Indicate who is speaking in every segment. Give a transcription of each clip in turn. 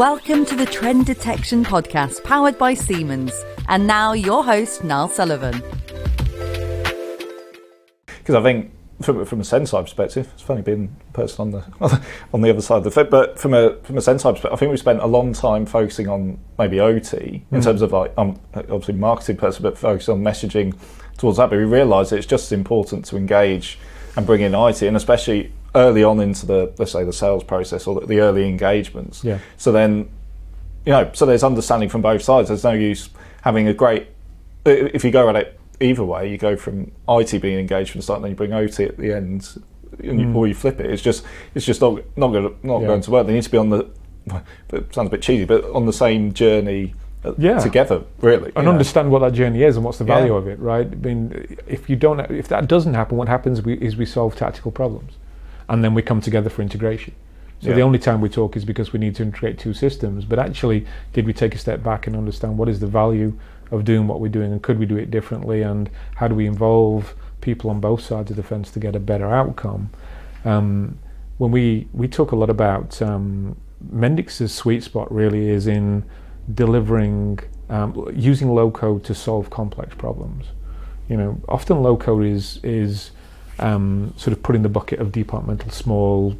Speaker 1: Welcome to the Trend Detection Podcast powered by Siemens. And now your host, Niall Sullivan.
Speaker 2: Because I think from, from a Senseye perspective, it's funny being a person on the on the other side of the fit, but from a from a Senseye perspective, I think we spent a long time focusing on maybe OT in mm. terms of like I'm obviously marketing person, but focused on messaging towards that. But we realised it's just as important to engage and bring in IT, and especially early on into the let's say the sales process or the, early engagements.
Speaker 3: Yeah.
Speaker 2: So then, you know, so there's understanding from both sides. There's no use having a great if you go at it either way. You go from IT being engaged from the start, and then you bring OT at the end, mm. or you flip it. It's just it's just not not going not yeah. going to work. They need to be on the. It sounds a bit cheesy, but on the same journey uh, yeah. together, really,
Speaker 3: and know. understand what that journey is and what's the value yeah. of it, right? I mean, if you don't, if that doesn't happen, what happens is we solve tactical problems and then we come together for integration. So yeah. the only time we talk is because we need to integrate two systems. But actually, did we take a step back and understand what is the value of doing what we're doing, and could we do it differently, and how do we involve people on both sides of the fence to get a better outcome? Um, when we we talk a lot about um, Mendix's sweet spot, really is in delivering um, using low code to solve complex problems. You know, often low code is is um, sort of put in the bucket of departmental, small,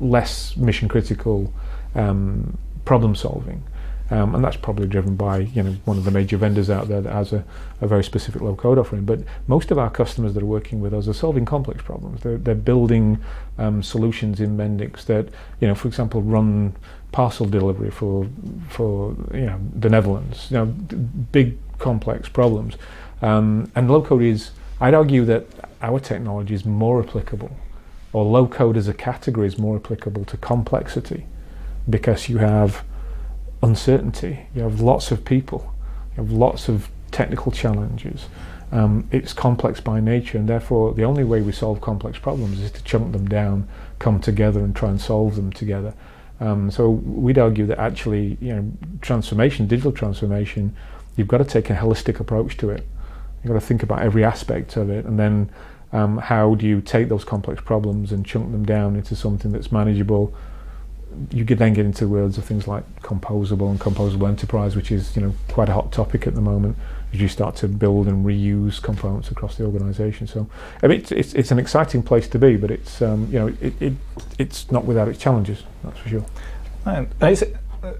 Speaker 3: less mission critical um, problem solving. Um, and that's probably driven by you know one of the major vendors out there that has a, a, very specific low code offering. But most of our customers that are working with us are solving complex problems. They're, they're building um, solutions in Mendix that you know, for example, run parcel delivery for for you know the Netherlands. You know, big complex problems. Um, and low code is, I'd argue that our technology is more applicable, or low code as a category is more applicable to complexity because you have uncertainty, you have lots of people, you have lots of technical challenges. Um, it's complex by nature, and therefore, the only way we solve complex problems is to chunk them down, come together, and try and solve them together. Um, so we'd argue that actually, you know, transformation, digital transformation, you've got to take a holistic approach to it. You've got to think about every aspect of it, and then um, how do you take those complex problems and chunk them down into something that's manageable? You could then get into words of things like composable and composable enterprise, which is you know quite a hot topic at the moment as you start to build and reuse components across the organisation. So I mean, it's, it's, it's an exciting place to be, but it's um, you know it, it it's not without its challenges. That's for sure.
Speaker 2: And I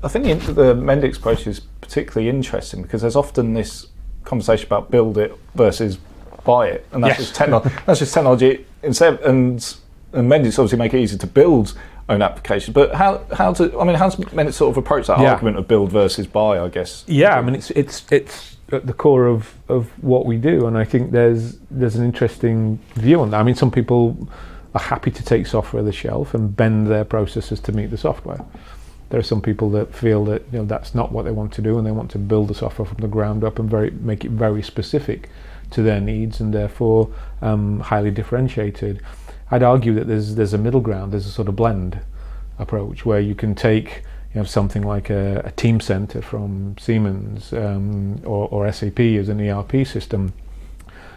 Speaker 2: think the, the Mendix approach is particularly interesting because there's often this conversation about build it versus buy it, and that's yes. just technology. that's just technology. Instead, and and Mendix obviously make it easier to build own applications. But how how to? I mean, how's Mendix sort of approach that yeah. argument of build versus buy? I guess.
Speaker 3: Yeah, I mean, it's it's it's at the core of of what we do, and I think there's there's an interesting view on that. I mean, some people are happy to take software off the shelf and bend their processes to meet the software. There are some people that feel that you know that's not what they want to do, and they want to build the software from the ground up and very make it very specific to their needs and therefore um, highly differentiated. I'd argue that there's there's a middle ground. There's a sort of blend approach where you can take you know something like a, a Teamcenter from Siemens um, or, or SAP as an ERP system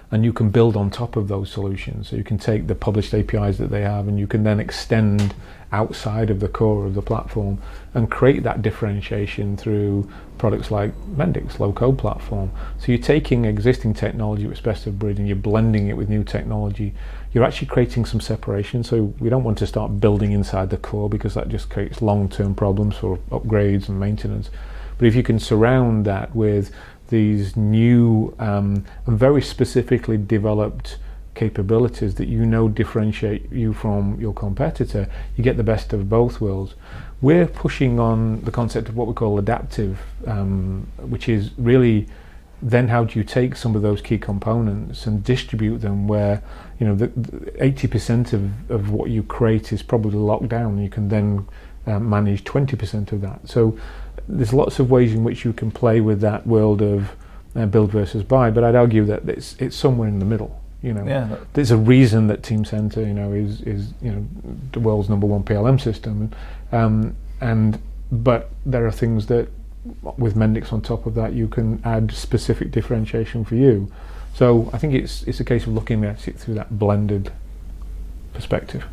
Speaker 3: and you can build on top of those solutions. So you can take the published APIs that they have and you can then extend outside of the core of the platform and create that differentiation through products like Mendix, low code platform. So you're taking existing technology with best of breed and you're blending it with new technology. You're actually creating some separation. So we don't want to start building inside the core because that just creates long-term problems for upgrades and maintenance. But if you can surround that with these new um, very specifically developed capabilities that you know differentiate you from your competitor, you get the best of both worlds. We're pushing on the concept of what we call adaptive, um, which is really then how do you take some of those key components and distribute them where you know the, the 80% of, of what you create is probably locked down you can then uh, manage 20% of that so there's lots of ways in which you can play with that world of uh, build versus buy, but I'd argue that it's it's somewhere in the middle. You know, yeah. there's a reason that Teamcenter, you know, is is you know the world's number one PLM system, um, and but there are things that with Mendix on top of that you can add specific differentiation for you. So I think it's it's a case of looking at it through that blended perspective.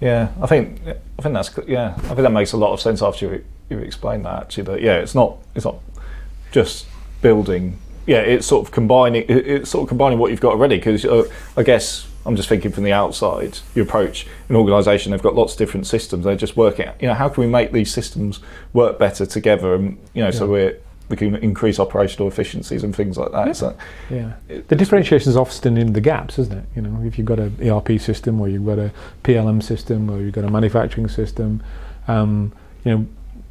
Speaker 2: Yeah, I think I think that's yeah. I think that makes a lot of sense after you you explained that actually. That yeah, it's not it's not just building. Yeah, it's sort of combining. It's sort of combining what you've got already. Because uh, I guess I'm just thinking from the outside. You approach an organisation; they've got lots of different systems. They're just working. You know, how can we make these systems work better together? And you know, yeah. so we're we can increase operational efficiencies and things like that.
Speaker 3: Yeah.
Speaker 2: So
Speaker 3: yeah. the differentiation is often in the gaps, isn't it? You know, if you've got an ERP system or you've got a PLM system or you've got a manufacturing system, um, you know,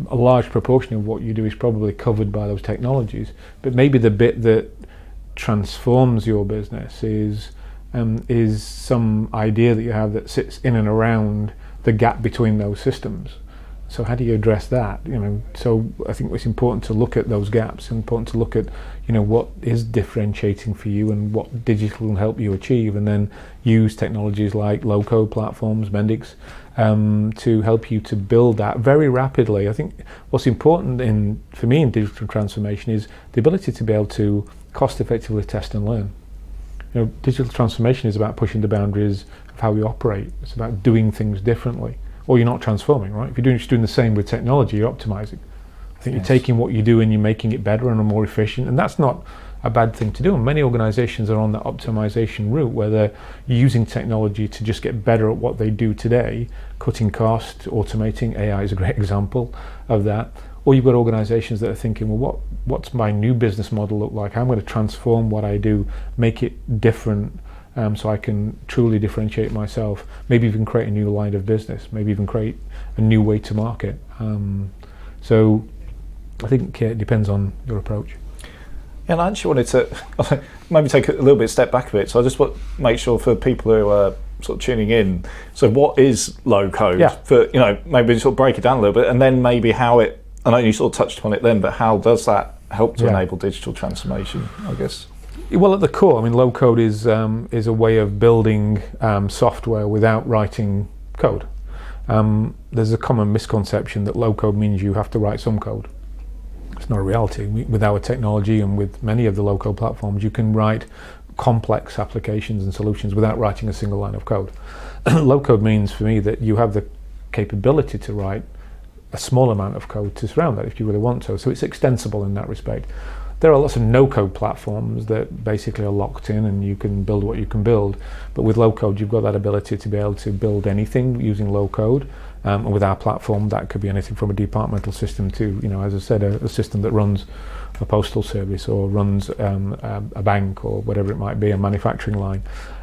Speaker 3: a large proportion of what you do is probably covered by those technologies. But maybe the bit that transforms your business is um, is some idea that you have that sits in and around the gap between those systems. So how do you address that? You know, so I think it's important to look at those gaps. Important to look at, you know, what is differentiating for you and what digital can help you achieve, and then use technologies like low-code platforms, Mendix, um, to help you to build that very rapidly. I think what's important in for me in digital transformation is the ability to be able to cost-effectively test and learn. You know, digital transformation is about pushing the boundaries of how we operate. It's about doing things differently or you're not transforming, right? If you're doing, just doing the same with technology, you're optimizing. I think yes. you're taking what you do and you're making it better and more efficient, and that's not a bad thing to do. And many organizations are on that optimization route where they're using technology to just get better at what they do today, cutting costs, automating. AI is a great example of that. Or you've got organizations that are thinking, well, what, what's my new business model look like? I'm going to transform what I do, make it different um, so I can truly differentiate myself. Maybe even create a new line of business. Maybe even create a new way to market. Um, so I think yeah, it depends on your approach.
Speaker 2: And I actually wanted to maybe take a little bit step back a bit. So I just want to make sure for people who are sort of tuning in. So what is low code?
Speaker 3: Yeah.
Speaker 2: For you know, maybe sort of break it down a little bit, and then maybe how it. I know you sort of touched upon it then, but how does that help to yeah. enable digital transformation? I guess.
Speaker 3: Well, at the core, I mean, low code is um, is a way of building um, software without writing code. Um, there's a common misconception that low code means you have to write some code. It's not a reality. With our technology and with many of the low code platforms, you can write complex applications and solutions without writing a single line of code. low code means for me that you have the capability to write a small amount of code to surround that if you really want to. So it's extensible in that respect. There are lots of no-code platforms that basically are locked in and you can build what you can build. But with low code, you've got that ability to be able to build anything using low code. Um, and with our platform, that could be anything from a departmental system to, you know, as I said, a, a system that runs a postal service or runs um, a, a, bank or whatever it might be, a manufacturing line.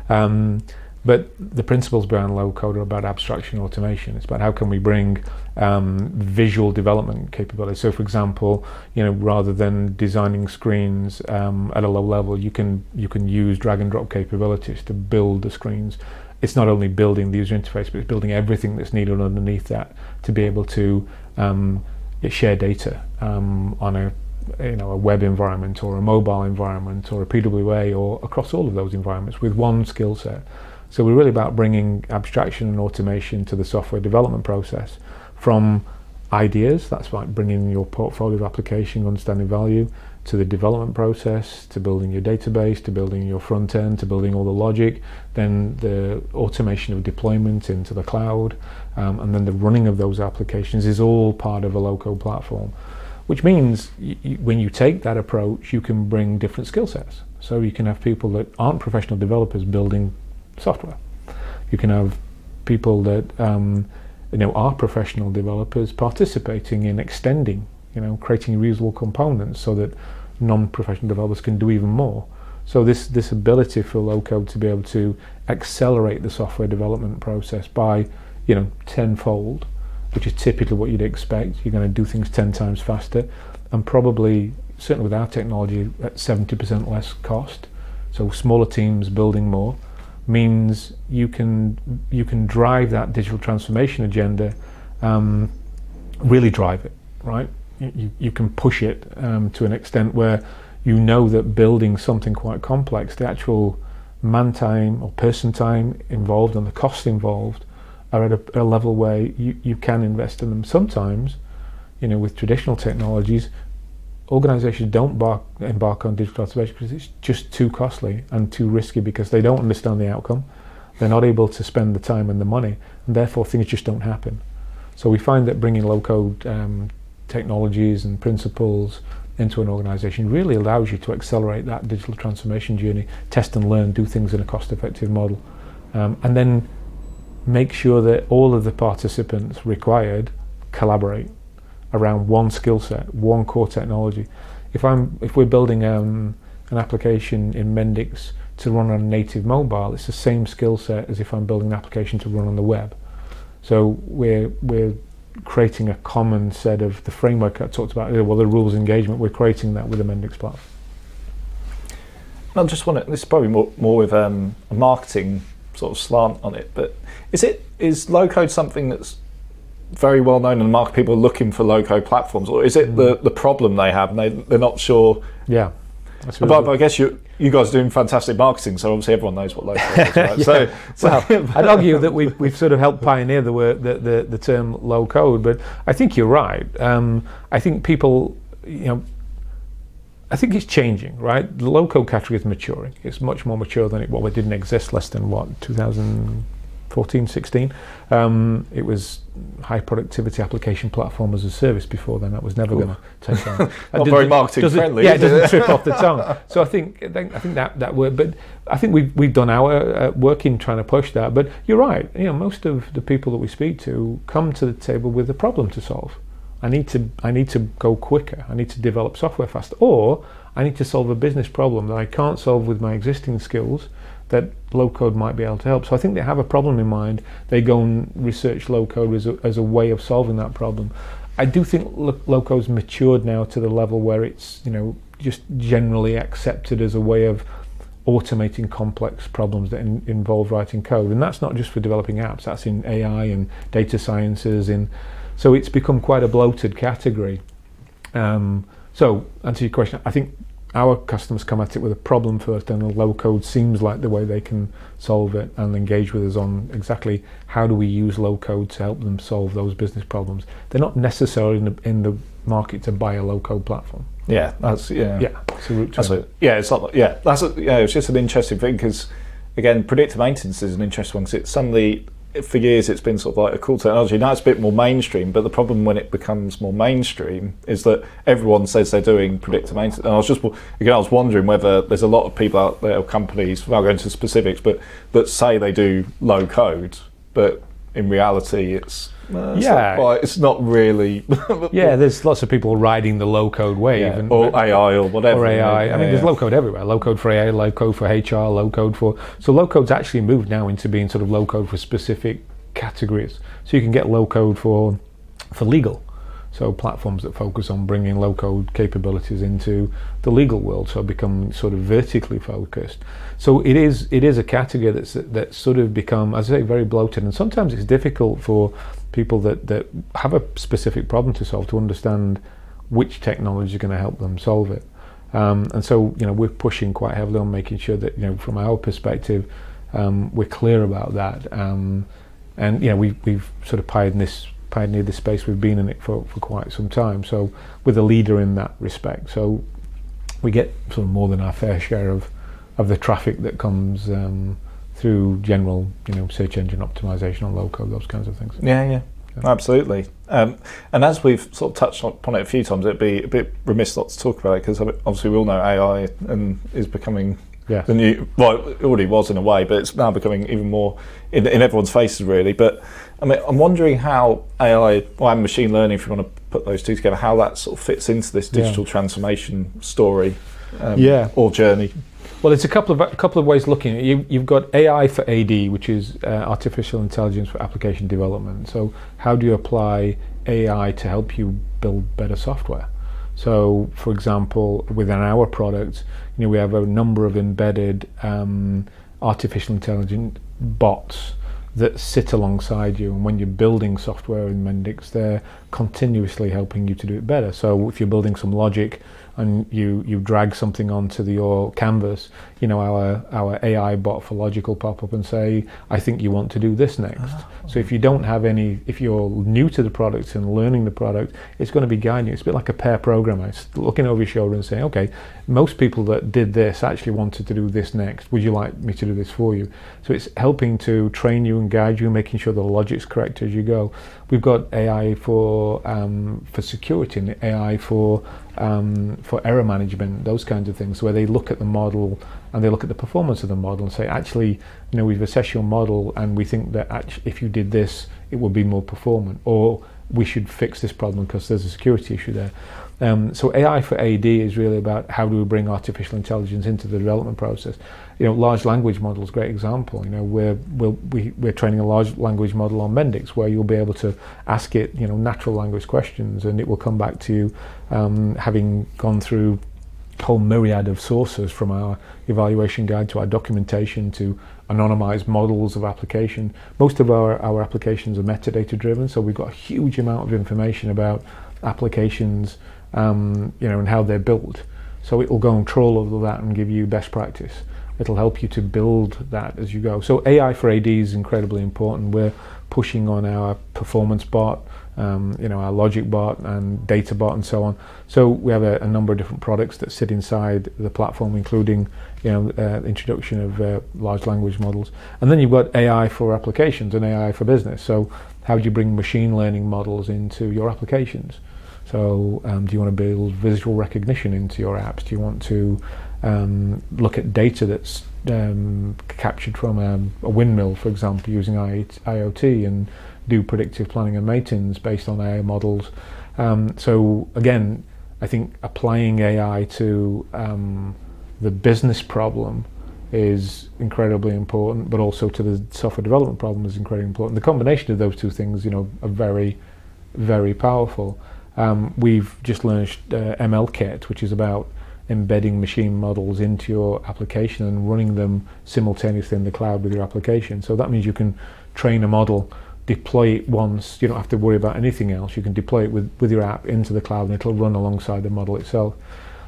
Speaker 3: Um, but the principles behind low code are about abstraction automation. It's about how can we bring um, visual development capability. So, for example, you know, rather than designing screens um, at a low level, you can you can use drag and drop capabilities to build the screens. It's not only building the user interface, but it's building everything that's needed underneath that to be able to um, share data um, on a you know a web environment or a mobile environment or a PWA or across all of those environments with one skill set. So we're really about bringing abstraction and automation to the software development process from ideas, that's like bringing your portfolio of application, understanding value, to the development process, to building your database, to building your front end, to building all the logic, then the automation of deployment into the cloud, um, and then the running of those applications is all part of a low-code platform. Which means when you take that approach, you can bring different skill sets. So you can have people that aren't professional developers building software. You can have people that um, you know are professional developers participating in extending, you know, creating reusable components so that non-professional developers can do even more. So this this ability for low code to be able to accelerate the software development process by you know tenfold, which is typically what you'd expect. You're going to do things ten times faster, and probably certainly with our technology at 70% less cost. So smaller teams building more means you can you can drive that digital transformation agenda, um, really drive it, right? You, you can push it um, to an extent where you know that building something quite complex, the actual man time or person time involved and the costs involved are at a, a level where you, you can invest in them. Sometimes, you know, with traditional technologies, organizations don't bark, embark on digital transformation because it's just too costly and too risky because they don't understand the outcome. They're not able to spend the time and the money, and therefore things just don't happen. So we find that bringing low code um, technologies and principles into an organization really allows you to accelerate that digital transformation journey, test and learn, do things in a cost effective model, um, and then make sure that all of the participants required collaborate around one skill set, one core technology. If I'm if we're building um, an application in Mendix to run on native mobile, it's the same skill set as if I'm building an application to run on the web. So we're we're creating a common set of the framework I talked about well the rules engagement we're creating that with the Mendix platform.
Speaker 2: I just want to this is probably more, more with um, a marketing sort of slant on it but is it is low code something that's very well known in the market people are looking for low code platforms or is it mm. the, the problem they have and they, they're not sure
Speaker 3: yeah
Speaker 2: but, but, I guess you you guys are doing fantastic marketing, so obviously everyone knows what low code is. Right?
Speaker 3: yeah. so, so well, I'd argue that we've, we've sort of helped pioneer the, word, the, the, the term low code, but I think you're right. Um, I think people, you know, I think it's changing, right? The low code category is maturing. It's much more mature than it well, it didn't exist less than what 2000 14, 16. Um, it was high productivity application platform as a service before then. That was never going to take on.
Speaker 2: Not very marketing friendly.
Speaker 3: yeah, it doesn't trip off the tongue. So I think I think that that worked. But I think we've we've done our uh, work in trying to push that. But you're right. You know, most of the people that we speak to come to the table with a problem to solve. I need to I need to go quicker. I need to develop software faster, or I need to solve a business problem that I can't solve with my existing skills that low code might be able to help. So I think they have a problem in mind. They go and research low code as a, as a way of solving that problem. I do think low code's matured now to the level where it's you know just generally accepted as a way of automating complex problems that in, involve writing code, and that's not just for developing apps. That's in AI and data sciences. In so it's become quite a bloated category. Um, so answer your question, I think our customers come at it with a problem first, and the low code seems like the way they can solve it and engage with us on exactly how do we use low code to help them solve those business problems. They're not necessarily in the, in the market to buy a low code platform.
Speaker 2: Yeah, that's yeah,
Speaker 3: yeah, it's a
Speaker 2: that's a, yeah, it's not yeah, that's a, yeah, it's just an interesting thing because again, predictive maintenance is an interesting one because it suddenly for years it's been sort of like a cool technology. Now it's a bit more mainstream, but the problem when it becomes more mainstream is that everyone says they're doing predictive maintenance. And I was just again, I was wondering whether there's a lot of people out there, companies, without going into specifics, but that say they do low code, but in reality it's uh, yeah, not it's not really.
Speaker 3: yeah, there's lots of people riding the low code wave, yeah,
Speaker 2: and, or AI or whatever.
Speaker 3: Or AI. I mean, there's low code everywhere. Low code for AI, low code for HR, low code for. So low code's actually moved now into being sort of low code for specific categories. So you can get low code for for legal. So platforms that focus on bringing low code capabilities into the legal world, so become sort of vertically focused. So it is it is a category that's that's sort of become, as I say, very bloated, and sometimes it's difficult for people that that have a specific problem to solve to understand which technology is going to help them solve it. Um, and so you know we're pushing quite heavily on making sure that you know from our perspective um, we're clear about that. Um, and you know we we've sort of pioneered this pioneered this space. We've been in it for, for quite some time. So we're the leader in that respect. So we get sort of more than our fair share of of the traffic that comes um, through general, you know, search engine optimization on low code, those kinds of things.
Speaker 2: Yeah, yeah. yeah. Absolutely, um, and as we've sort of touched upon it a few times, it'd be a bit remiss not to talk about it because obviously we all know AI and is becoming yeah. the new. Well, it already was in a way, but it's now becoming even more in, in everyone's faces, really. But I mean, I'm wondering how AI well, and machine learning, if you want to put those two together, how that sort of fits into this digital yeah. transformation story, um, yeah, or journey.
Speaker 3: Well, it's a couple of a couple of ways looking at it. You, you've got AI for AD, which is uh, artificial intelligence for application development. So, how do you apply AI to help you build better software? So, for example, within our product, you know, we have a number of embedded um, artificial intelligence bots that sit alongside you. And when you're building software in Mendix, they're continuously helping you to do it better. So if you're building some logic and you you drag something onto the, your canvas, you know our our AI bot for logic will pop up and say, I think you want to do this next. Oh. So if you don't have any, if you're new to the product and learning the product, it's going to be guiding you. It's a bit like a pair programmer. It's looking over your shoulder and saying, okay, most people that did this actually wanted to do this next. Would you like me to do this for you? So it's helping to train you and guide you, making sure the logic's correct as you go. We've got AI for um, for security and AI for um, for error management, those kinds of things, where they look at the model and they look at the performance of the model and say, actually, you know, we've assessed your model and we think that actually, if you did this, it would be more performant, or we should fix this problem because there's a security issue there. Um, so AI for AD is really about how do we bring artificial intelligence into the development process. You know, large language models, great example. You know, we're we're, we, we're training a large language model on Mendix, where you'll be able to ask it, you know, natural language questions, and it will come back to you, um, having gone through a whole myriad of sources from our evaluation guide to our documentation to anonymized models of application. Most of our, our applications are metadata driven, so we've got a huge amount of information about applications, um, you know, and how they're built. So it will go and troll over that and give you best practice. It'll help you to build that as you go. So AI for AD is incredibly important. We're pushing on our performance bot, um, you know, our logic bot and data bot and so on. So we have a, a, number of different products that sit inside the platform, including, you know, uh, introduction of uh, large language models. And then you've got AI for applications and AI for business. So how do you bring machine learning models into your applications? So um, do you want to build visual recognition into your apps? Do you want to um, look at data that's um, captured from a, a, windmill, for example, using IoT and do predictive planning and maintenance based on AI models. Um, so again, I think applying AI to um, the business problem is incredibly important, but also to the software development problem is incredibly important. The combination of those two things, you know, are very, very powerful. Um, we've just launched uh, ML which is about embedding machine models into your application and running them simultaneously in the cloud with your application. So that means you can train a model deploy it once, you don't have to worry about anything else. You can deploy it with, with your app into the cloud and it'll run alongside the model itself.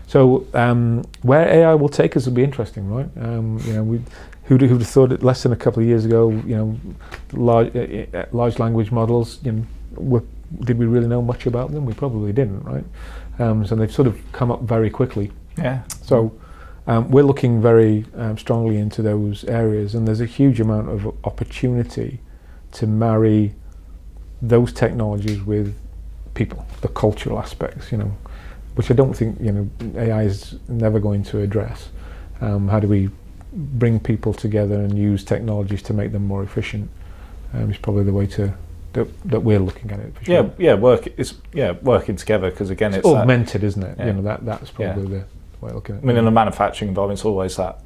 Speaker 3: So um, where AI will take us will be interesting, right? Um, you know, we, who'd, who'd have thought it less than a couple of years ago, you know, large, uh, uh, large language models, you know, were, did we really know much about them? We probably didn't, right? Um, so they've sort of come up very quickly.
Speaker 2: Yeah.
Speaker 3: So um, we're looking very um, strongly into those areas, and there's a huge amount of opportunity to marry those technologies with people, the cultural aspects, you know, which I don't think you know AI is never going to address. Um, how do we bring people together and use technologies to make them more efficient? Um, is probably the way to that, that we're looking at it.
Speaker 2: For Sure. Yeah, yeah, work it's yeah working together because again
Speaker 3: it's,
Speaker 2: it's
Speaker 3: augmented, is isn't it? Yeah. You know that that's probably yeah. the way of looking at it.
Speaker 2: I mean, in a manufacturing environment, it's always that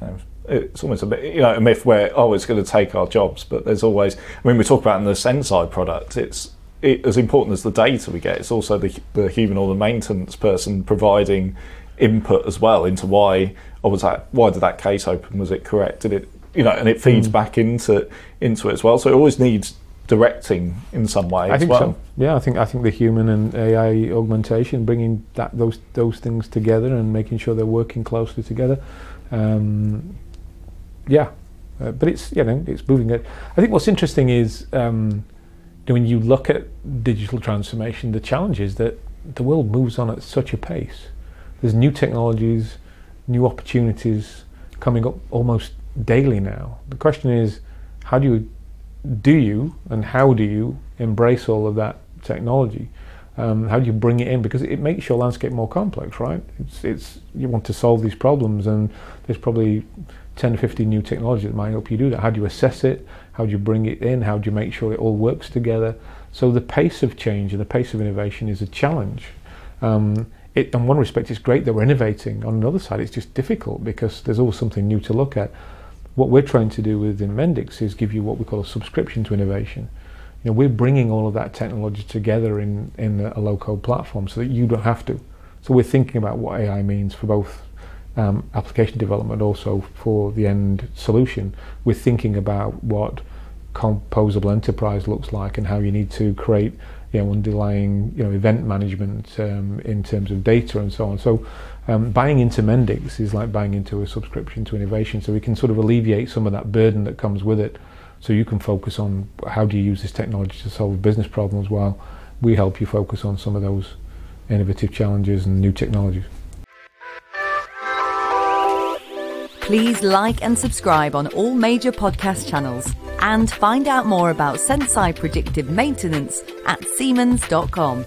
Speaker 2: you know, it's almost a bit, you know, a myth where oh, it's going to take our jobs, but there's always. I mean, we talk about in the Senseye product, it's it, as important as the data we get. It's also the the human or the maintenance person providing input as well into why or was that why did that case open? Was it correct? Did it you know? And it feeds mm. back into into it as well. So it always needs directing in some way.
Speaker 3: I think
Speaker 2: well.
Speaker 3: so. Yeah, I think I think the human and AI augmentation, bringing that those those things together and making sure they're working closely together. Um, yeah, uh, but it's you know it's moving it. I think what's interesting is um, when you look at digital transformation, the challenge is that the world moves on at such a pace. There's new technologies, new opportunities coming up almost daily now. The question is, how do you do you and how do you embrace all of that technology? Um, how do you bring it in? Because it makes your landscape more complex, right? It's, it's you want to solve these problems, and there's probably 10 or 15 new technologies that might help you do that. How do you assess it? How do you bring it in? How do you make sure it all works together? So the pace of change and the pace of innovation is a challenge. Um, it, in one respect, it's great that we're innovating. On another side, it's just difficult because there's always something new to look at. What we're trying to do within Mendix is give you what we call a subscription to innovation. You know, we're bringing all of that technology together in, in a low-code platform so that you don't have to. So we're thinking about what AI means for both um, application development also for the end solution. We're thinking about what composable enterprise looks like and how you need to create you know, underlying you know event management um, in terms of data and so on. So um, buying into Mendix is like buying into a subscription to innovation. So we can sort of alleviate some of that burden that comes with it. So you can focus on how do you use this technology to solve business problems while we help you focus on some of those innovative challenges and new technologies.
Speaker 1: Please like and subscribe on all major podcast channels and find out more about Senseye predictive maintenance at Siemens.com.